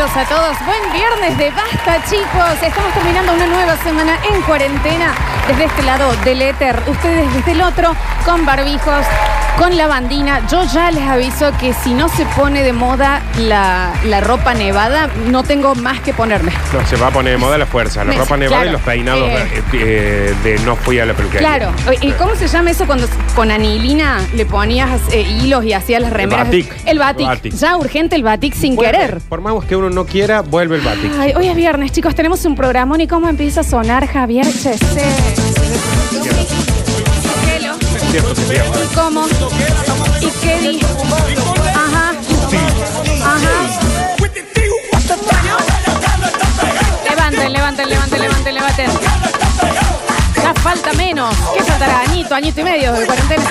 Bienvenidos a todos. Buen viernes de basta, chicos. Estamos terminando una nueva semana en cuarentena. Desde este lado del éter, ustedes desde el otro, con barbijos, con lavandina. Yo ya les aviso que si no se pone de moda la, la ropa nevada, no tengo más que ponerme. No, se va a poner de moda la fuerza, la Me- ropa nevada claro. y los peinados Eh. eh, de no fui a la peluquería. Claro. ¿Y cómo se llama eso cuando con anilina le ponías eh, hilos y hacías las remeras? batik. El batik. Batik. Ya urgente el batik sin Vuelve, querer. Por más que uno no quiera, vuelve el batik. Ay, hoy es viernes, chicos, tenemos un programón y cómo empieza a sonar Javier Chesé. Hello. Es cierto, es cierto. ¿Y cómo? ¿Y qué di? Ajá. Ajá. Levanten, levanten, levanten, levanten, levanten. Ya falta menos. ¿Qué faltará? Añito, añito y medio de cuarentena.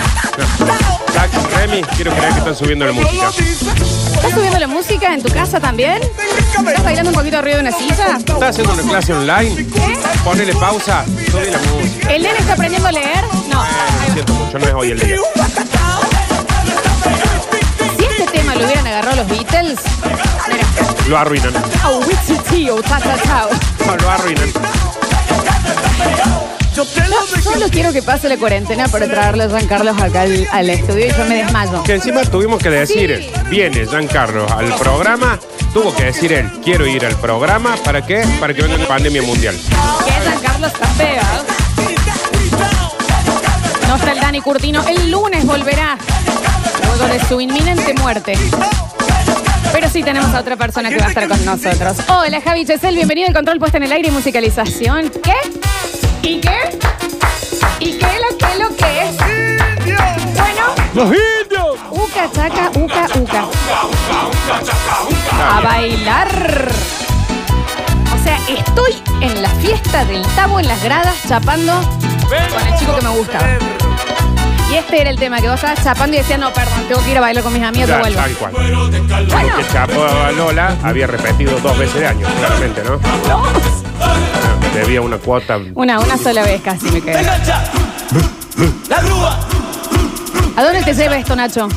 Remy, quiero creer que están subiendo la música. ¿Estás subiendo la música en tu casa también? ¿Estás bailando un poquito arriba de una silla? ¿Estás haciendo una clase online? Ponele pausa, sube la música. ¿El nene está aprendiendo a leer? No. Siento mucho, no es hoy el día. Si este tema lo hubieran agarrado los Beatles, mira. Lo arruinan. Oh, witchy tío, ta ta ta. No, lo arruinan. Yo solo quiero que pase la cuarentena para traerle a Juan Carlos acá al, al estudio y yo me desmayo. Que encima tuvimos que decir, Sí. viene Giancarlo al programa, tuvo que decir él, quiero ir al programa, ¿para qué? Para que venga la pandemia mundial. Que Juan Carlos está feo. No está el Dani Curtino. El lunes volverá. Luego de su inminente muerte. Pero sí tenemos a otra persona que va a estar con nosotros. Hola Javi Chesel, bienvenido al control puesta en el aire y musicalización. ¿Qué? ¿Y qué? ¿Y qué lo que lo que es? Bueno, ¡Los indios! uca, chaca, uca, uca. A bailar. O sea, estoy en la fiesta del tabo en las gradas chapando con el chico que me gusta. Y este era el tema, que vos estabas chapando y decías, no, perdón, tengo que ir a bailar con mis amigos, Ya, yo vuelvo. tal cual. Bueno, Que chapó a Lola había repetido dos veces de año, claramente, ¿no? Debía una cuota. una, una sola vez casi me quedé. La grúa. ¿A dónde te lleva esto, Nacho?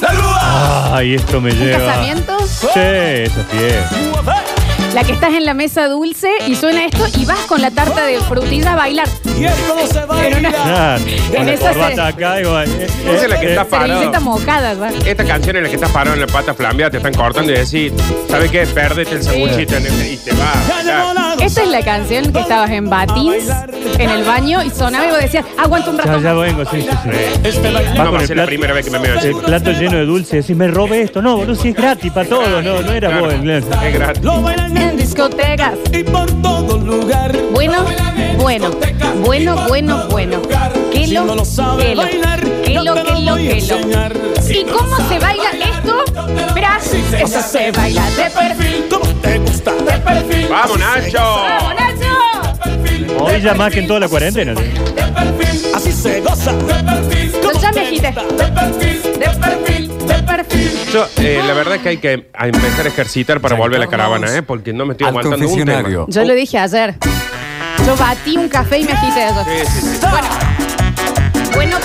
La grúa. Ay, esto me ¿Un lleva. casamiento? Sí, eso sí es. La que estás en la mesa dulce y suena esto y vas con la tarta de frutilla a bailar. Y esto no se baila. Claro, con la esa corbata se- acá, igual. eh, Esa es la que eh, está parado. Servilleta mojada, ¿verdad? Esta canción en la que estás parado en la pata flambeada, te están cortando y decís, ¿sabes qué? Perdete el sanguchito en el- y te va. Ya llegó la Esta es la canción que estabas en Batins, en el baño, y sonaba y vos decías, aguanta un Ya, rato. ya vengo, sí, sí, sí. Este baile. No con va a el ser la plato- primera vez que me meo El encima. plato lleno de dulce, decís, me robé esto. No, boludo, si es gratis para todos. No, no era Claro, vos, inglés. Es gratis. Lo bailan En discotecas. y por todo lugar. Bueno, bueno, bueno, bueno, bueno. Si lo, no lo enseñar. ¿Y cómo se baila Verás, eso se baila de perfil. ¿Cómo te gusta? De perfil. ¡Vamos, Nacho! ¡Vamos, Nacho! Hoy ya más que en toda la cuarentena. ¿sí? De perfil. Así se goza. De perfil. Yo ya me agité. De perfil. De perfil, de perfil. Yo, eh, la verdad es que hay que a empezar a ejercitar para volver a la caravana, ¿eh? Porque no me estoy Al aguantando un tema. confesionario. Yo lo dije ayer. Yo batí un café y me agité eso. Sí, sí, sí. Bueno,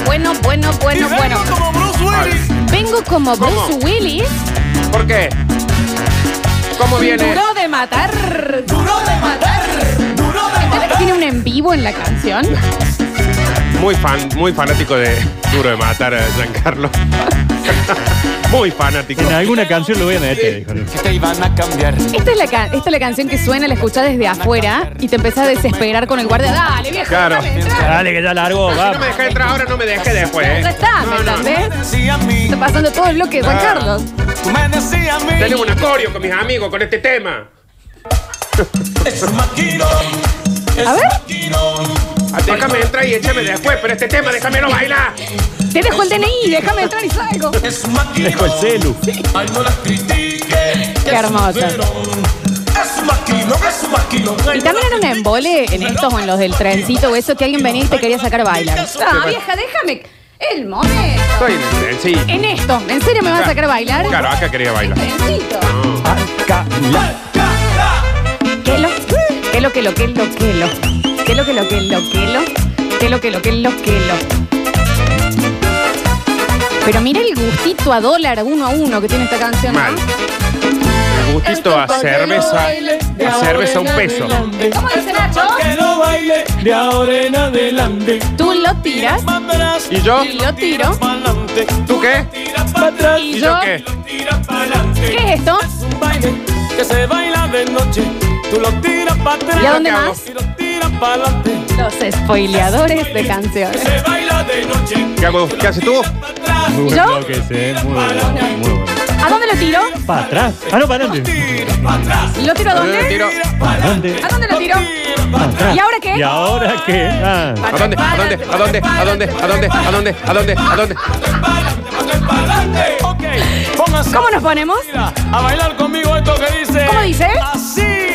bueno, bueno, bueno, Y bueno, bueno. vengo como Bruce Willis. Vengo como Bruce. Willis. ¿Por qué? ¿Cómo viene? Duro de matar. Duro de matar. Duro de ¿Sabes que tiene un en vivo en la canción? Muy fan, muy fanático de Duro de Matar a Giancarlo. muy fanático. En alguna canción lo voy a meter, dijo. Que te iban a cambiar. Esta es, la esta es la canción que suena, la escuchás desde afuera y te empezás a desesperar con el guardia. Dale, viejo, Claro. déjame entrar. Dale, que ya largo, Si no me vamos. deja entrar ahora, no me deje después, ¿eh? Ya está, ¿me No, no. entendés? A mí. Está pasando todo el bloque de Juan Claro. Carlos. Tú me decías a mí. Tenemos un acorio con mis amigos con este tema. Es un. Es A ver. un. Ah, Déjame entrar y échame después, pero este tema déjamelo bailar. Te dejo el DNI, déjame entrar y salgo. Es un maquino. Dejo el celu. Ay, no critique. Qué hermosa. Es un maquino, es un maquino. Y también era un embole en estos o en los del trencito o eso que alguien venía y te quería sacar a bailar. Ah, vieja, déjame el momento. Estoy en el esto, ¿en serio me vas a sacar a bailar? Claro, acá quería bailar. Trencito. Acá, la. ¿Qué lo? ¿Qué lo, qué lo, qué lo, qué lo? ¿Qué lo, qué lo, qué lo, qué lo? ¿Qué lo, qué lo, qué lo, qué lo? Pero mira el gustito a dólar uno a uno que tiene esta canción, ¿no? Mal. El poquito a cerveza. A cerveza un peso. ¿Cómo dice Nacho? Que no baile de ahora en adelante. Tú lo tiras ¿Y yo? y lo tiro. ¿Tú qué? Y ¿Y yo. qué? ¿Qué es esto? Que se baila de noche. Tú lo tiras para atrás. ¿Y a dónde más? Lo para adelante. Los spoileadores de canciones. Se baila de noche. ¿Qué, hago? ¿Qué haces tú? ¿Yo? bloque ese, ¿eh? muy bueno. Muy bueno. ¿A dónde lo tiro? Para atrás. Ah, no, para adelante. Tira. ¿Lo tiro a ¿A dónde dónde? tiro? ¿Para dónde? ¿A dónde lo tiro? Atrás. ¿Y ahora qué? ¿Y ahora qué? Ah. ¿A dónde? ¿A dónde? ¿A dónde? ¿A dónde? ¿A dónde? ¿A dónde? ¿A dónde? ¿A dónde? ¿Cómo nos ponemos? a bailar conmigo esto que dice. ¿Cómo dice? Así.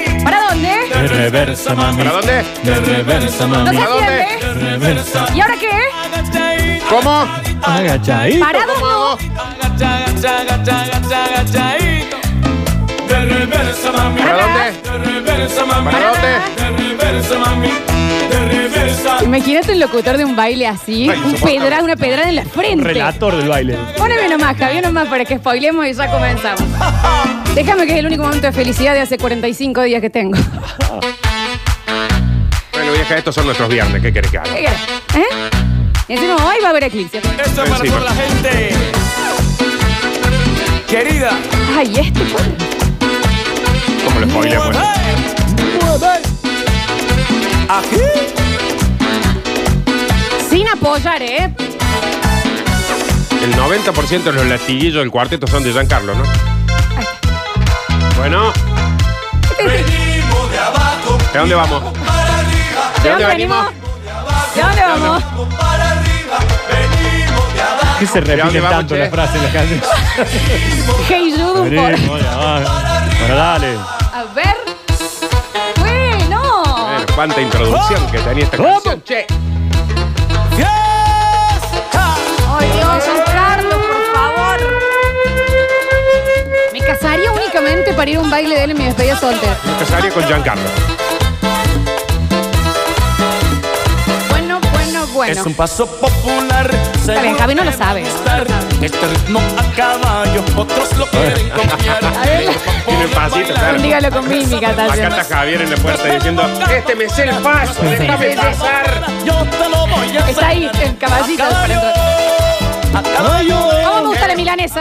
¿Para dónde? De reversa, mami. ¿Para dónde? De reversa, No mami. se ¿A dónde? De reversa. ¿Y ahora qué? ¿Cómo? Agachadito. ¿Parado ¿Cómo no? De reversa, mami. ¿Para dónde? De reversa, mami. ¿Para dónde? De reversa, mami. De reversa. Imagínate un locutor de un baile así, Ay, un pedra, una pedrada en la frente. Relator del baile. Póneme nomás, Javier, nomás para que spoilemos y ya comenzamos. Déjame que es el único momento de felicidad de hace 45 días que tengo. Bueno, vieja, estos son nuestros viernes. ¿Qué querés que haga? ¿Qué querés? ¿Eh? Y encima hoy va a haber eclipse. Esto es para Encima. toda la gente. Querida. Ay, este. ¿Cómo lo spoilé, pues? Mueve. Aquí. Sin apoyar, ¿eh? El 90% de los latiguillos del cuarteto son de Giancarlo, ¿no? Bueno, Venimos de abajo. ¿de dónde vamos? Para arriba. ¿De dónde venimos? ¿De dónde vamos? Para arriba. Venimos de abajo. ¿Qué se repite vamos, tanto che? la frase en la canción? Hey por... Venimos, va. Bueno, dale. A ver. Bueno. Bueno, cuánta introducción que tenía esta canción, che. Para ir a un baile de él en mi despedida soltera. Me casaría con Giancarlo. Bueno, bueno, bueno. Es un paso popular. Está bien, Javi no lo sabe. Este ritmo a caballo, otros lo quieren copiar. A ver, Tiene el pasito, claro. dígalo con mímica, Acá Tacho. está Javier en la puerta diciendo, este me sé el paso, déjame pasar. Yo te lo voy a Está ahí, el caballito. A caballo. ¿Cómo me gusta la milanesa?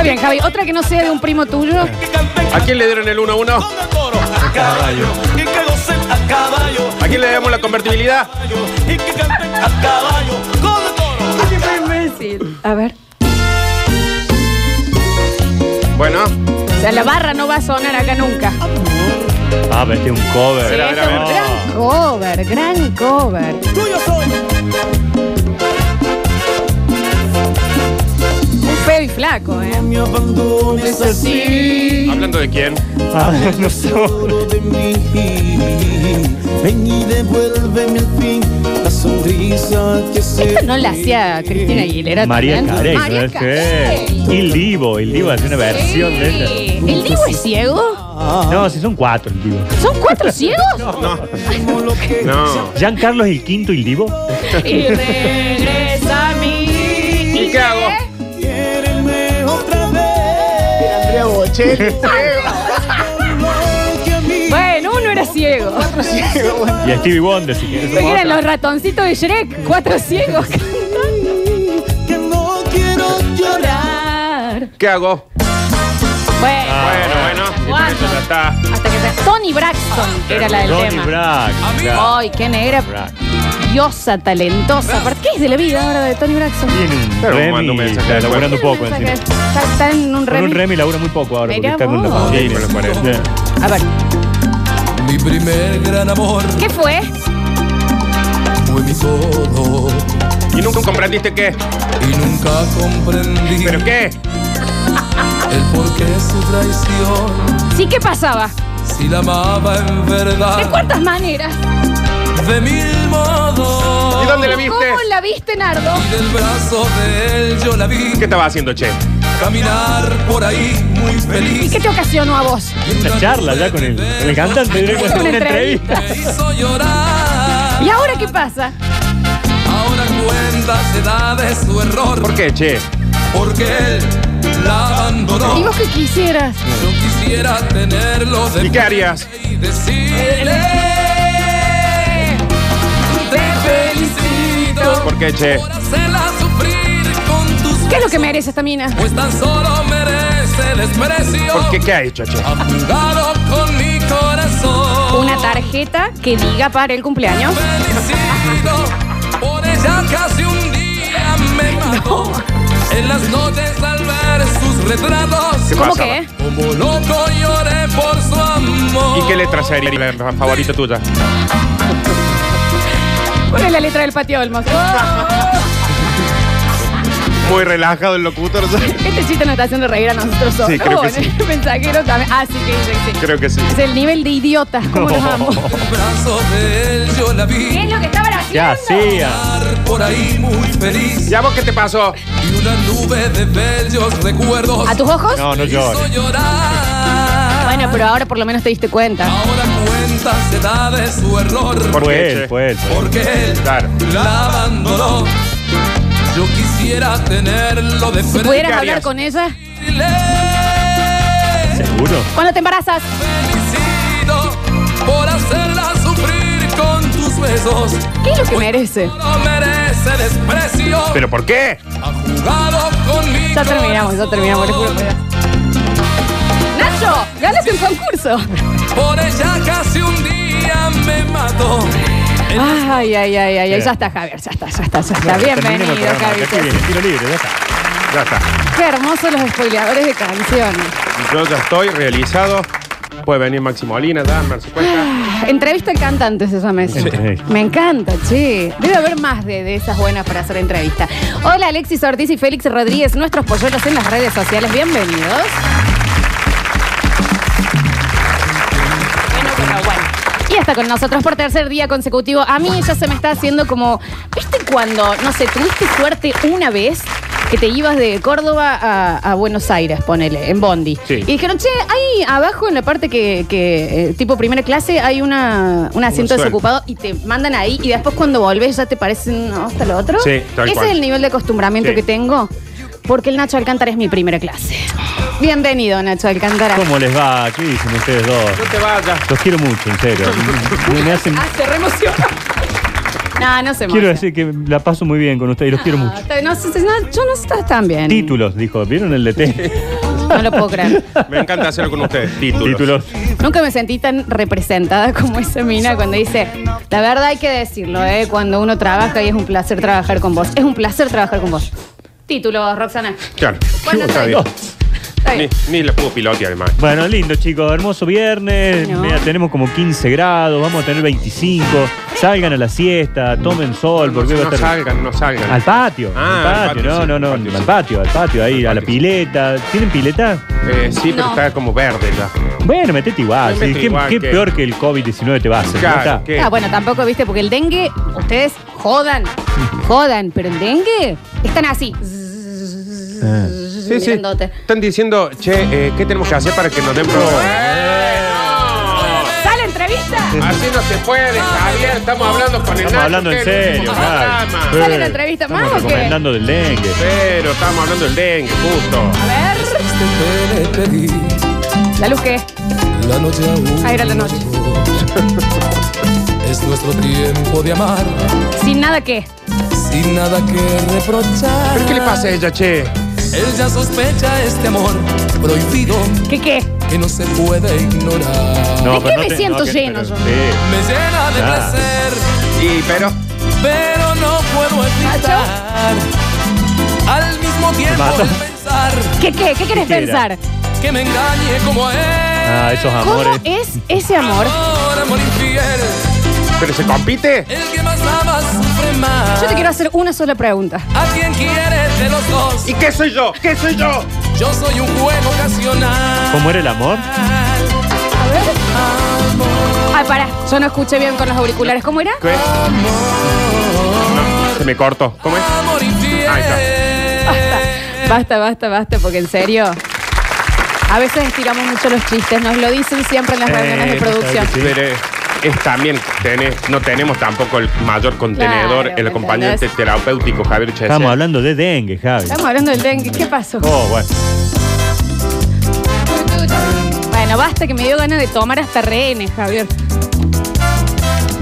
Está bien, Javi. Otra que no sea de un primo tuyo. ¿A quién le dieron el 1-1? con el coro. A caballo. A caballo. ¿A quién le damos la convertibilidad? A ver. Bueno, O sea, la barra no va a sonar acá nunca. Ah, vete un cover. Sí, ver, a ver, es a un ver. gran cover, gran cover. Tuyo soy. Flaco, ¿eh? me abandones así. ¿hablando de quién? Ah, de mí. Ven y devuélveme al fin la sonrisa que se Esto no la hacía Cristina Aguilera María también. Carey. María ¿sabes Carey. qué? Y Livo. El Livo hace una versión de ella. Sí. ¿El Divo es ciego? No, si son cuatro el Livo. ¿Son cuatro ciegos? No, no. Giancarlo es el quinto y Livo. Y regresa Bueno, uno era ciego. Y a Stevie Wonder, si quieres. Porque eran los ratoncitos de Shrek, cuatro ciegos cantando. que no quiero llorar. ¿Qué hago? Bueno, Bueno, bueno, está. hasta que se... Tony Braxton, que era la del Tony tema. Brack. Ay, qué negra, Brack. Diosa, talentosa. ¿Por qué es de la vida ahora de Tony Braxton? Tiene un Pero mando un Remy. mensaje Está laburando poco Mensaje. encima. Está, está en un Con un. Remy labura muy poco ahora. Porque Mirá está con la vos. Sí, con los 40. Ya. A ver, Mi primer gran amor ¿qué fue? fue mi todo ¿Y nunca comprendiste qué? y nunca comprendí ¿Pero qué? el por qué su traición. Sí, ¿qué pasaba? Si la amaba en ¿De verdad, cuántas maneras? De mil modos. ¿Y dónde la viste? ¿Cómo la viste, Nardo? Y del brazo de él yo la vi ¿Qué estaba haciendo, che? caminar por ahí muy ¿Y feliz. qué te ocasionó a vos? Una charla ya con el, con el cantante. directo, Una una entrevista. Me hizo llorar. ¿Y ahora qué pasa? Ahora cuenta se da de su error. ¿Por qué, che? Porque él la abandonó. ¿Y vos qué quisieras? Yo quisiera tenerlo de ¿Y qué harías? y decirle felicito ¿Por qué, che? ¿Qué es lo que merece esta mina? Pues tan solo merece desprecio. ¿Por qué? ¿Qué ha hecho, che? Jugado con mi corazón. Una tarjeta que diga para el cumpleaños. Felicito por ella casi un día me mató. En las noches al ver sus retratos. ¿Qué ¿Cómo pasaba? que? Como loco lloré por su amor. ¿Y qué letra sería la favorita tuya? Ponle la letra del patio Olmos. Muy relajado el locutor. Este chiste nos está haciendo reír a nosotros solos. Sí, creo que sí. el mensajero también. Ah, sí que dice que sí. Creo que sí. Es el nivel de idiota. ¿Cómo los amo? ¿Qué es lo que estaban haciendo? ¿Qué hacía? Por ahí muy feliz. ¿Ya vos qué te pasó? Y una nube de bellos recuerdos. ¿A tus ojos? No, no llores. Bueno, pero ahora por lo menos te diste cuenta. Ahora cuenta se da de su error. ¿Por Fue él, fue él. fue él. Porque él Claro. la abandonó. Yo quisiera tenerlo de Si frente. pudieras ¿qué hablar con ella. ¿Seguro? Cuando te embarazas. Felicito por hacerla sufrir con tus besos. ¿Qué es lo que merece? No merece desprecio. ¿Pero por qué? ha jugado con mi Ya terminamos, ya terminamos, les juro por Dios. Nacho, ganaste un concurso. Por ella casi un día me mató. Ay, ay, ay, ay, ay, ya está Javier, ya está, ya está, ya está. Bienvenido. Javier. Tiro libre, ya está. Ya está. Qué hermosos los spoileadores de canciones. Yo ya estoy realizado. Puede venir Máximo ya, darse cuenta. Entrevista al cantante se llama. Sí. Me encanta, che. Debe haber más de, de esas buenas para hacer entrevista. Hola, Alexis Ortiz y Félix Rodríguez, nuestros polluelos en las redes sociales. Bienvenidos. Está con nosotros por tercer día consecutivo. A mí ya se me está haciendo como. ¿Viste cuando, no sé, tuviste suerte una vez? Que te ibas de Córdoba a, a Buenos Aires, ponele, en Bondi. Sí. Y dijeron, che, ahí abajo en la parte que, que, eh, tipo primera clase, hay una, un asiento desocupado y te mandan ahí y después cuando volvés ya te parecen hasta lo otro. Sí, tal Ese cual. es el nivel de acostumbramiento Sí. que tengo. Porque el Nacho Alcántara es mi primera clase. Bienvenido, Nacho Alcántara. ¿Cómo les va? ¿Qué dicen ustedes dos? No te vayas. Los quiero mucho, en serio. Me, me hacen... Ah, se reemociona. no, no se Quiero emociona. decir que la paso muy bien con ustedes y los quiero Ah, mucho. no, sé- no, yo no estás tan bien. Títulos, dijo. ¿Vieron el de T? No lo puedo creer. Me encanta hacerlo con ustedes. Títulos. Títulos. Nunca me sentí tan representada como esa mina cuando dice, la verdad hay que decirlo, ¿eh? cuando uno trabaja y es un placer trabajar con vos. Es un placer trabajar con vos. Título, Roxana. Claro. Bueno, está está bien. Está Ni, bien. ni pilotear, además. Bueno, lindo, chicos. Hermoso viernes. No. Mira, tenemos como 15 grados. Vamos a tener 25. Salgan a la siesta. Tomen sol. Porque va a no estar. salgan, no salgan. Al patio. Ah, al al patio. patio, no, sí, no, al no. patio, al sí. patio, al patio. Ahí, Al a la patio, pileta. ¿Tienen pileta? Eh, sí, pero No. está como verde ya. Bueno, metete igual. Me sí. meto ¿Qué, igual qué que- peor que el COVID-19 te va a hacer? Claro, ¿no está? ¿qué? Ah, bueno, tampoco, viste, porque el dengue, ustedes jodan, jodan, pero el dengue están así. Sí, sí. mirándote. Están diciendo, che, eh, ¿qué tenemos que hacer para que nos den pro- ¿Sale entrevista? Así no se puede, Javier. Estamos hablando con el Estamos Nacho, hablando en que es el serio, último claro. programa. ¿Sale la entrevista más Estamos o qué? recomendando del dengue. Pero estamos hablando del dengue, justo. A ver, la luz que la noche aún. Ah, era la noche. Es nuestro tiempo de amar sin nada que. sin nada que reprochar. ¿Pero qué le pasa a ella, che? Él ya sospecha este amor prohibido ¿Qué qué? que no se puede ignorar. ¿De qué me te- siento que- lleno pero- yo? sí. Me llena de Ah. placer, Y, pero, pero no puedo evitar al mismo tiempo el pensar ¿Qué qué? ¿Qué querés pensar? que me engañe como él. Ah, esos ¿Cómo amores. es ese amor? Amor, amor infiel, ¿pero se compite? el que más ama sufre más. Yo te quiero hacer una sola pregunta. A quien quiere de los dos, ¿Y qué soy yo? ¿Qué soy yo? yo soy un juego ocasional. ¿Cómo era el amor? A ver. Ay, pará, yo no escuché bien con los auriculares. ¿Cómo era? ¿Qué? No, Se me cortó. ¿Cómo es? Amor. Ahí Basta, basta, basta, porque en serio. A veces estiramos mucho los chistes, nos lo dicen siempre en las Eh, reuniones de sabes producción. Pero es, también, tenés- no tenemos tampoco el mayor contenedor, Claro, el ¿me acompañante entendés? terapéutico Javier Chesel. Estamos hablando de dengue, Javi. Estamos hablando del dengue, ¿qué pasó? Oh, bueno. Bueno, basta que me dio ganas de tomar hasta rehenes, Javier.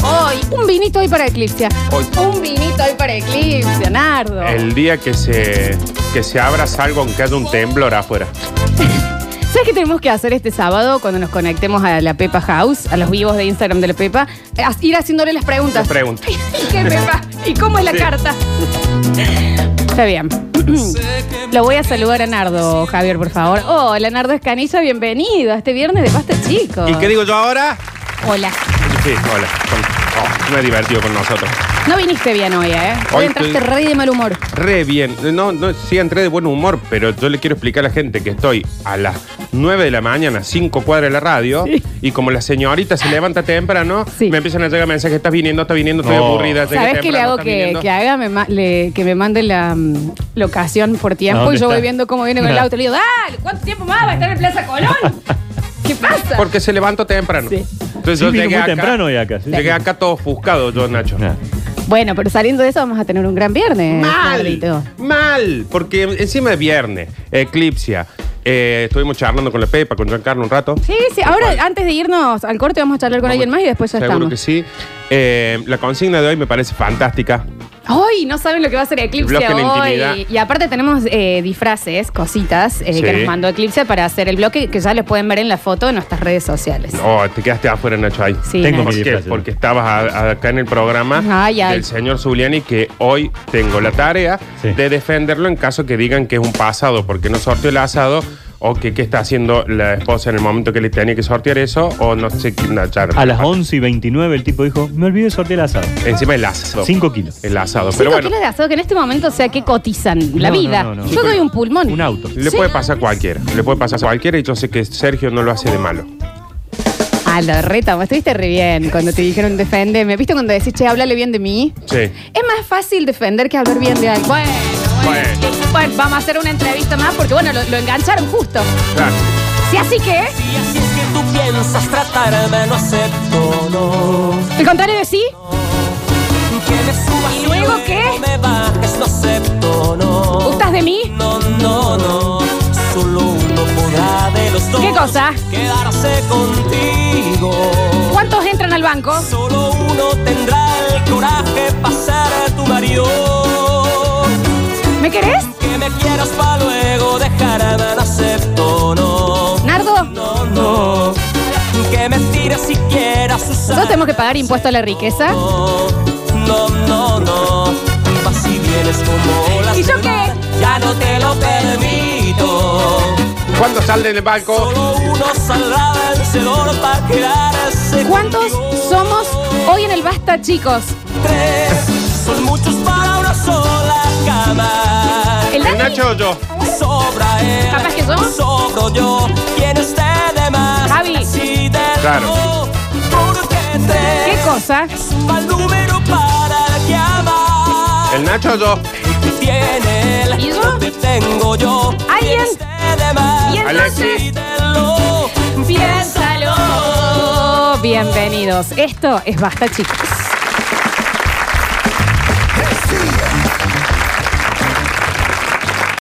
Hoy, un vinito hoy para Eclipse. Hoy. Un vinito hoy para Eclipse, Nardo. El día que se, que se abra salgo aunque haya un temblor afuera. ¿Sabes qué tenemos que hacer este sábado cuando nos conectemos a la Pepa House, a los vivos de Instagram de la Pepa? Eh, Ir haciéndole las preguntas. Las preguntas. ¿Y qué, Pepa? ¿Y cómo es la Sí. carta? Está bien. Lo voy a saludar a Nardo, Javier, por favor. Hola, Nardo Escanilla, bienvenido a este viernes de Pasta Chico. ¿Y qué digo yo ahora? Hola. Sí, hola. Oh, me he divertido con nosotros. No viniste bien hoy, ¿eh? Hoy Hoy entraste estoy- rey de mal humor. Re bien. No, no, sí entré de buen humor, pero yo le quiero explicar a la gente que estoy a las 9 de la mañana, 5 cuadras de la radio, Sí. y como la señorita se levanta temprano, Sí. me empiezan a llegar mensajes, estás viniendo, estás viniendo, estoy No. aburrida. llegué ¿Sabes qué le temprano, hago estás que, viniendo". que haga? Me ma- le- que me mande la mm, locación por tiempo ¿Dónde y yo voy viendo cómo viene con el auto. Le digo, dale, ¿cuánto tiempo más va a estar en Plaza Colón? ¿Qué pasa? Porque se levantó temprano. Sí. Entonces Sí, yo vino llegué muy acá, temprano hoy acá, sí. Llegué acá todo ofuscado yo, Nacho. Nah. Bueno, pero saliendo de eso vamos a tener un gran viernes. Mal, mal, porque encima de viernes, Eclipsia, eh, estuvimos charlando con la Pepa, con Giancarlo un rato. Sí, sí. Ahora, antes de irnos al corte, vamos a charlar con Vamos- alguien más y después ya Seguro estamos. que sí. Eh, la consigna de hoy me parece fantástica. ¡Ay! No saben lo que va a ser Eclipse El bloque de intimidad. hoy. Y aparte tenemos eh, disfraces, cositas eh, Sí. que nos mandó Eclipse para hacer el bloque que ya les pueden ver en la foto en nuestras redes sociales. Oh, te quedaste afuera, Nacho, ahí. Sí, Tengo Nacho. mi ¿Por qué? disfraz, ¿no? Porque estabas a- a- acá en el programa Ay, ay. del señor Zuliani que hoy tengo la tarea Sí. de defenderlo en caso que digan que es un pasado porque no sorteó el asado o que qué está haciendo la esposa en el momento que le tenía que sortear eso o no sé qué. no, ya- A las 11 y 29 el tipo dijo, me olvidé de sortear el asado. Encima el asado. 5 kilos. El asado. Cinco Pero bueno, kilos de asado que en este momento, o sea, ¿qué cotizan? La No, no, vida. no, no. Yo doy un pulmón. Un auto. le Sí. puede pasar a cualquiera. Le puede pasar a cualquiera y yo sé que Sergio no lo hace de malo. Ah, lo reta, vos estuviste re bien cuando te dijeron defendeme. ¿Viste cuando decís, che, háblale bien de mí? Sí. Es más fácil defender que hablar bien de alguien. Bueno, bueno. Bueno. Bueno, vamos a hacer una entrevista más porque, bueno, lo, lo engancharon justo. Claro. Sí, así que, Y así es que tú piensas tratarme, no acepto, no. el contrario de sí, Que me subas ¿Y luego qué? me bajes, no acepto, no. ¿gustas de mí? No, no, no. Solo uno podrá de los dos. ¿Qué cosa? Quedarse contigo. ¿Cuántos entran al banco? Solo uno tendrá el coraje para ser tu marido. ¿Me querés? Me quieras para luego dejarme, no acepto, no. Nardo, No, no. Que me tires siquiera sus nosotros tenemos que pagar impuesto a la riqueza. No, no, no, no. Y vienes como la ¿Y yo qué? Ya no te lo permito. ¿Cuándo sale del banco? Solo uno saldrá vencedor para quedarse. ¿Cuántos somos hoy en el Basta, chicos? Tres. Son muchos para una sola cama. ¿El. Nacho o yo? Sobra él. ¿Capaz que yo? Sobro de más. Javi. De Claro. ¿Qué cosa? Es un mal número para que ama. ¿El Nacho o yo? Tiene él, ¿Y yo? te tengo yo. ¿Alguien? Piénsalo. Bienvenidos. Esto es Basta, chicos.